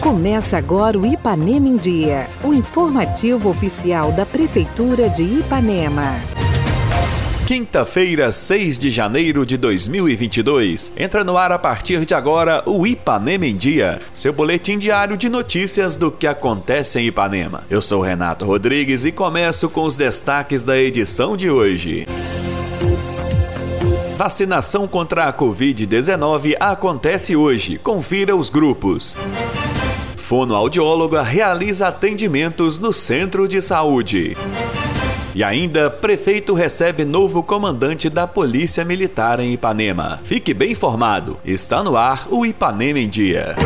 Começa agora o Ipanema em Dia, o informativo oficial da Prefeitura de Ipanema. Quinta-feira, 6 de janeiro de 2022. Entra no ar a partir de agora o Ipanema em Dia, seu boletim diário de notícias do que acontece em Ipanema. Eu sou Renato Rodrigues e começo com os destaques da edição de hoje. Vacinação contra a Covid-19 acontece hoje. Confira os grupos fonoaudióloga realiza atendimentos no centro de saúde. E ainda, prefeito recebe novo comandante da Polícia Militar em Ipanema. Fique bem informado. Está no ar o Ipanema em Dia.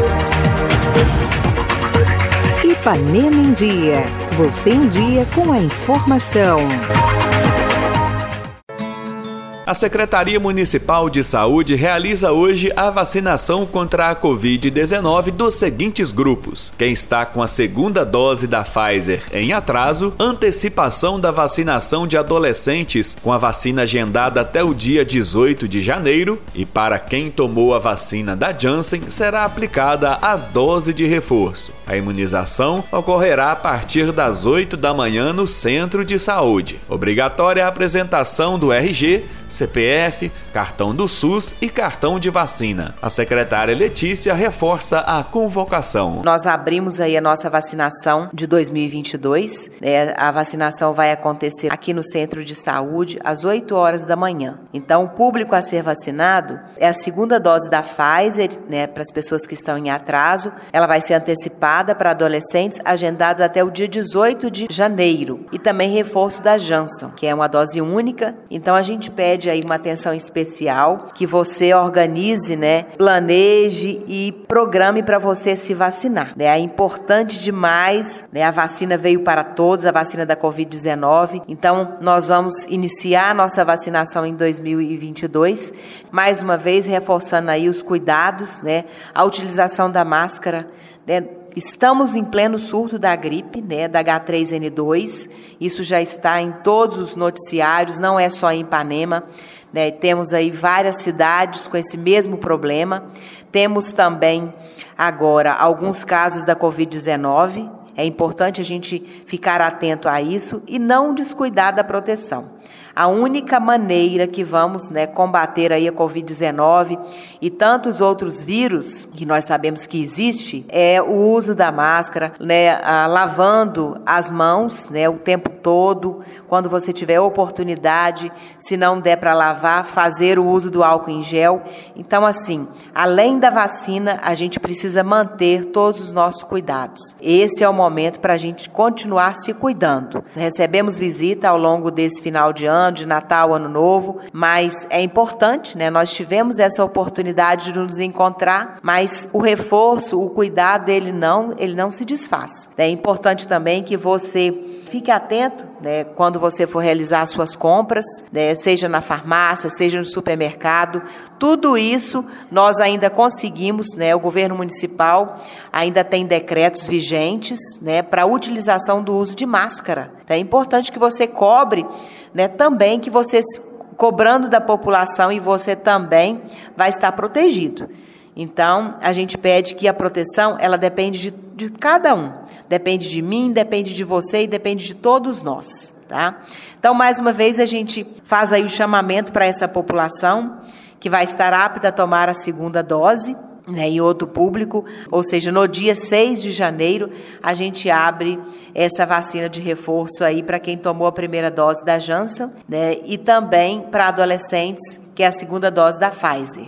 Ipanema em Dia. Você em dia com a informação. A Secretaria Municipal de Saúde realiza hoje a vacinação contra a Covid-19 dos seguintes grupos: quem está com a segunda dose da Pfizer em atraso, antecipação da vacinação de adolescentes com a vacina agendada até o dia 18 de janeiro, e para quem tomou a vacina da Janssen, será aplicada a dose de reforço. A imunização ocorrerá a partir das 8 da manhã no centro de saúde. Obrigatória a apresentação do RG CPF, cartão do SUS e cartão de vacina. A secretária Letícia reforça a convocação. Nós abrimos aí a nossa vacinação de 2022. Né? A vacinação vai acontecer aqui no centro de saúde às 8 horas da manhã. Então, o público a ser vacinado é a segunda dose da Pfizer, né, para as pessoas que estão em atraso. Ela vai ser antecipada para adolescentes agendados até o dia 18 de janeiro. E também reforço da Janssen, que é uma dose única. Então, a gente pede aí uma atenção especial, que você organize, né, planeje e programe para você se vacinar. Né? É importante demais, né? A vacina veio para todos, a vacina da Covid-19. Então, nós vamos iniciar a nossa vacinação em 2022, mais uma vez reforçando aí os cuidados, né? A utilização da máscara, né? Estamos em pleno surto da gripe, né, da H3N2. Isso já está em todos os noticiários, não é só em Ipanema. Né, temos aí várias cidades com esse mesmo problema. Temos também agora alguns casos da Covid-19. É importante a gente ficar atento a isso e não descuidar da proteção. A única maneira que vamos né, combater aí a Covid-19 e tantos outros vírus que nós sabemos que existe é o uso da máscara, né, lavando as mãos né, o tempo todo, quando você tiver oportunidade, se não der para lavar, fazer o uso do álcool em gel. Então, assim, além da vacina, a gente precisa manter todos os nossos cuidados. Esse é o momento para a gente continuar se cuidando. Recebemos visita ao longo desse final de ano de Natal, Ano Novo, mas é importante, né? Nós tivemos essa oportunidade de nos encontrar, mas o reforço, o cuidado dele não, ele não se desfaz. É importante também que você fique atento, né, quando você for realizar as suas compras, né, seja na farmácia, seja no supermercado. Tudo isso nós ainda conseguimos, né, o governo municipal ainda tem decretos vigentes, né, para a utilização do uso de máscara. Então, é importante que você cobre né, também que você, cobrando da população, e você também vai estar protegido. Então, a gente pede que a proteção, ela depende de, de cada um. Depende de mim, depende de você e depende de todos nós, tá? Então, mais uma vez, a gente faz aí o chamamento para essa população que vai estar apta a tomar a segunda dose, né, em outro público, ou seja, no dia 6 de janeiro, a gente abre essa vacina de reforço aí para quem tomou a primeira dose da Janssen, né, e também para adolescentes, que é a segunda dose da Pfizer.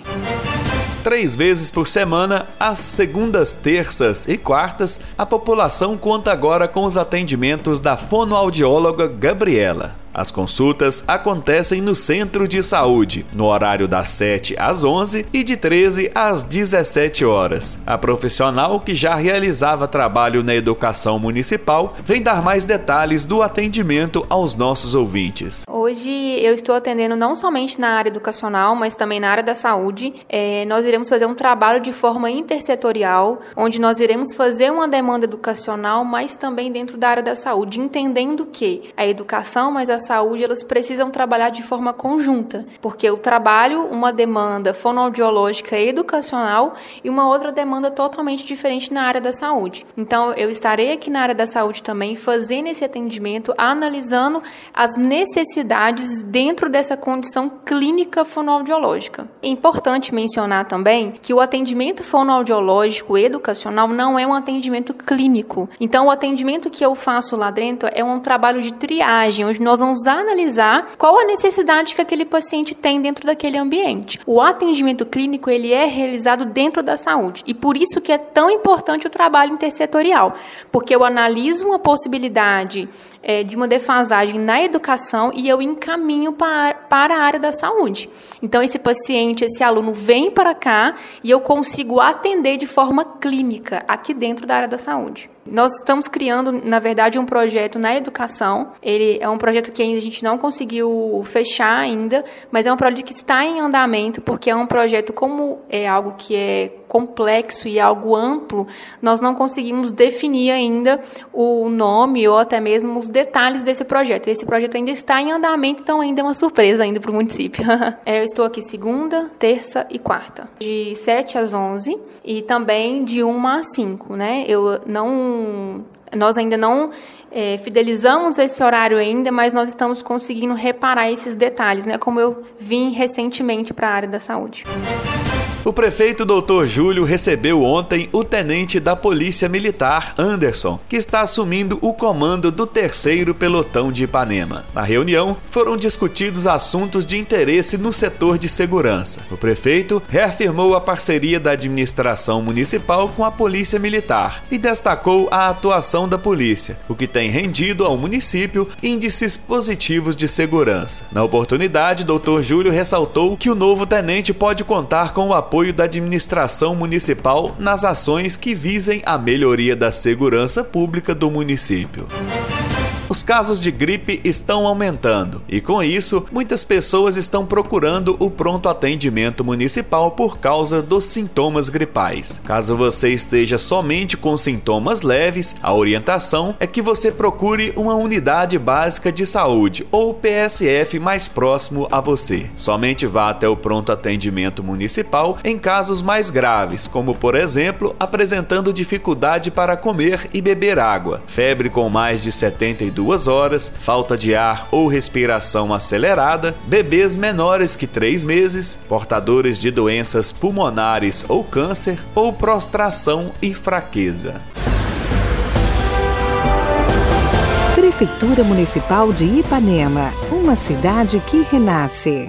Três vezes por semana, às segundas, terças e quartas, a população conta agora com os atendimentos da fonoaudióloga Gabriela. As consultas acontecem no centro de saúde, no horário das 7 às 11 e de 13 às 17 horas. A profissional que já realizava trabalho na educação municipal vem dar mais detalhes do atendimento aos nossos ouvintes. Hoje eu estou atendendo não somente na área educacional, mas também na área da saúde. É, nós iremos fazer um trabalho de forma intersetorial, onde nós iremos fazer uma demanda educacional, mas também dentro da área da saúde, entendendo que a educação, mas a saúde, elas precisam trabalhar de forma conjunta, porque eu trabalho uma demanda fonoaudiológica educacional e uma outra demanda totalmente diferente na área da saúde. Então, eu estarei aqui na área da saúde também fazendo esse atendimento, analisando as necessidades dentro dessa condição clínica fonoaudiológica. É importante mencionar também que o atendimento fonoaudiológico educacional não é um atendimento clínico. Então, o atendimento que eu faço lá dentro é um trabalho de triagem, onde nós vamos analisar qual a necessidade que aquele paciente tem dentro daquele ambiente. O atendimento clínico ele é realizado dentro da saúde e por isso que é tão importante o trabalho intersetorial, porque eu analiso uma possibilidade é, de uma defasagem na educação e eu encaminho para, para a área da saúde. Então, esse paciente, esse aluno vem para cá e eu consigo atender de forma clínica aqui dentro da área da saúde. Nós estamos criando, na verdade, um projeto na educação. Ele é um projeto que ainda a gente não conseguiu fechar ainda, mas é um projeto que está em andamento, porque é um projeto como é algo que é complexo e algo amplo, nós não conseguimos definir ainda o nome ou até mesmo os detalhes desse projeto. Esse projeto ainda está em andamento, então ainda é uma surpresa ainda para o município. É, eu estou aqui segunda, terça e quarta, de 7 às 11 e também de 1 às 5, né? Eu não nós ainda não é, fidelizamos esse horário ainda, mas nós estamos conseguindo reparar esses detalhes, né? Como eu vim recentemente para a área da saúde. O prefeito Dr. Júlio recebeu ontem o tenente da Polícia Militar, Anderson, que está assumindo o comando do terceiro pelotão de Ipanema. Na reunião, foram discutidos assuntos de interesse no setor de segurança. O prefeito reafirmou a parceria da administração municipal com a Polícia Militar e destacou a atuação da polícia, o que tem rendido ao município índices positivos de segurança. Na oportunidade, Dr. Júlio ressaltou que o novo tenente pode contar com o apoio apoio da administração municipal nas ações que visem a melhoria da segurança pública do município. Os casos de gripe estão aumentando e, com isso, muitas pessoas estão procurando o pronto atendimento municipal por causa dos sintomas gripais. Caso você esteja somente com sintomas leves, a orientação é que você procure uma unidade básica de saúde ou PSF mais próximo a você. Somente vá até o pronto atendimento municipal em casos mais graves, como por exemplo, apresentando dificuldade para comer e beber água, febre com mais de 72 duas horas, falta de ar ou respiração acelerada, bebês menores que três meses, portadores de doenças pulmonares ou câncer, ou prostração e fraqueza. Prefeitura Municipal de Ipanema, uma cidade que renasce.